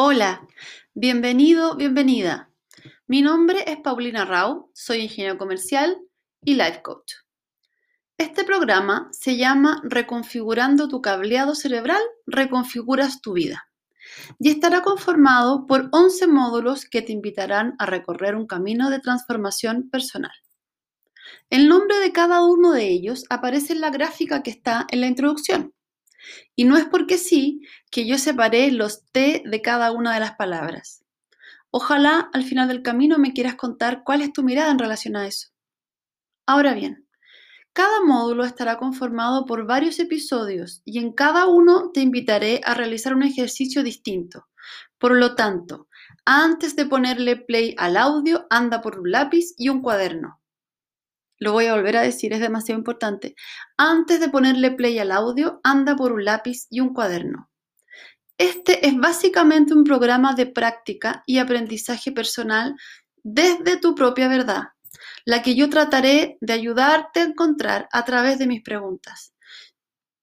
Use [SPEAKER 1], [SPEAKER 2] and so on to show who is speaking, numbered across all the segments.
[SPEAKER 1] Hola, bienvenido, bienvenida. Mi nombre es Paulina Rau, soy ingeniero comercial y life coach. Este programa se llama Reconfigurando tu cableado cerebral, reconfiguras tu vida y estará conformado por 11 módulos que te invitarán a recorrer un camino de transformación personal. El nombre de cada uno de ellos aparece en la gráfica que está en la introducción. Y no es porque sí que yo separé los T de cada una de las palabras. Ojalá al final del camino me quieras contar cuál es tu mirada en relación a eso. Ahora bien, cada módulo estará conformado por varios episodios y en cada uno te invitaré a realizar un ejercicio distinto. Por lo tanto, antes de ponerle play al audio, anda por un lápiz y un cuaderno. Lo voy a volver a decir, es demasiado importante. Antes de ponerle play al audio, anda por un lápiz y un cuaderno. Este es básicamente un programa de práctica y aprendizaje personal desde tu propia verdad, la que yo trataré de ayudarte a encontrar a través de mis preguntas.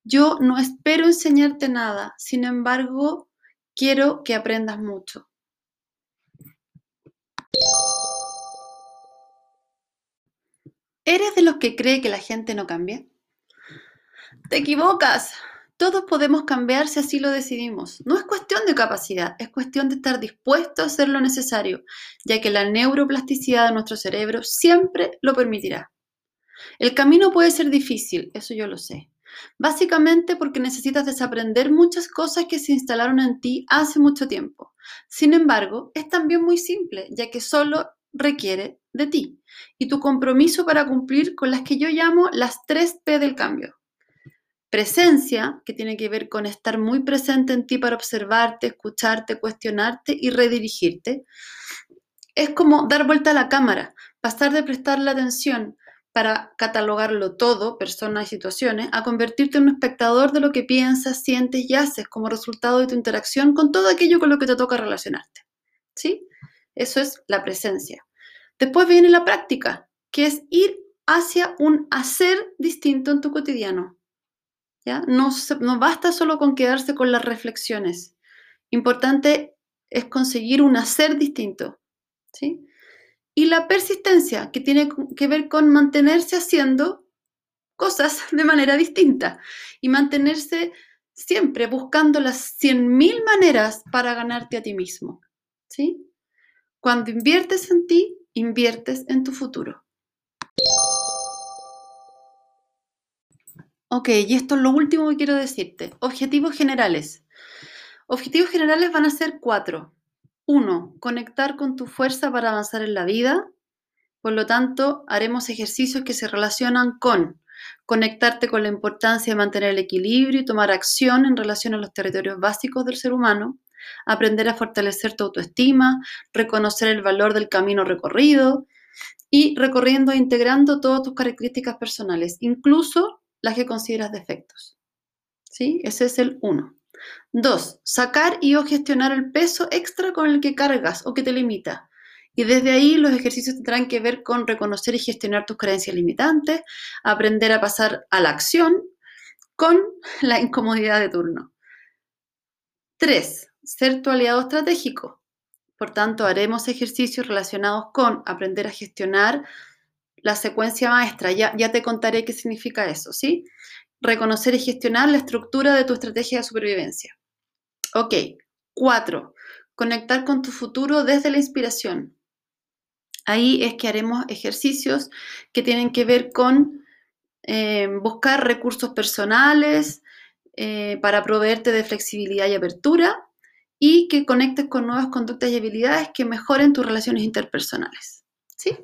[SPEAKER 1] Yo no espero enseñarte nada, sin embargo, quiero que aprendas mucho. ¿Eres de los que cree que la gente no cambia? Te equivocas. Todos podemos cambiar si así lo decidimos. No es cuestión de capacidad, es cuestión de estar dispuesto a hacer lo necesario, ya que la neuroplasticidad de nuestro cerebro siempre lo permitirá. El camino puede ser difícil, eso yo lo sé. Básicamente porque necesitas desaprender muchas cosas que se instalaron en ti hace mucho tiempo. Sin embargo, es también muy simple, ya que solo requiere de ti y tu compromiso para cumplir con las que yo llamo las tres P del cambio. Presencia, que tiene que ver con estar muy presente en ti para observarte, escucharte, cuestionarte y redirigirte. Es como dar vuelta a la cámara, pasar de prestar la atención para catalogarlo todo, personas y situaciones, a convertirte en un espectador de lo que piensas, sientes y haces como resultado de tu interacción con todo aquello con lo que te toca relacionarte. ¿Sí? Eso es la presencia. Después viene la práctica, que es ir hacia un hacer distinto en tu cotidiano. ¿ya? No, basta solo con quedarse con las reflexiones. Importante es conseguir un hacer distinto. ¿sí? Y la persistencia, que tiene que ver con mantenerse haciendo cosas de manera distinta y mantenerse siempre buscando las 100.000 maneras para ganarte a ti mismo. ¿sí? Cuando inviertes en ti, inviertes en tu futuro. Ok, y esto es lo último que quiero decirte. Objetivos generales. Objetivos generales van a ser cuatro. Uno, conectar con tu fuerza para avanzar en la vida. Por lo tanto, haremos ejercicios que se relacionan con conectarte con la importancia de mantener el equilibrio y tomar acción en relación a los territorios básicos del ser humano aprender a fortalecer tu autoestima, reconocer el valor del camino recorrido y recorriendo e integrando todas tus características personales, incluso las que consideras defectos. ¿Sí? Ese es el uno. Dos, sacar y o gestionar el peso extra con el que cargas o que te limita. Y desde ahí los ejercicios tendrán que ver con reconocer y gestionar tus creencias limitantes, aprender a pasar a la acción con la incomodidad de turno. Tres, ser tu aliado estratégico. Por tanto, haremos ejercicios relacionados con aprender a gestionar la secuencia maestra. Ya, te contaré qué significa eso, ¿sí? Reconocer y gestionar la estructura de tu estrategia de supervivencia. Ok. Cuatro, conectar con tu futuro desde la inspiración. Ahí es que haremos ejercicios que tienen que ver con eh, buscar recursos personales eh, para proveerte de flexibilidad y apertura y que conectes con nuevas conductas y habilidades que mejoren tus relaciones interpersonales. ¿Sí?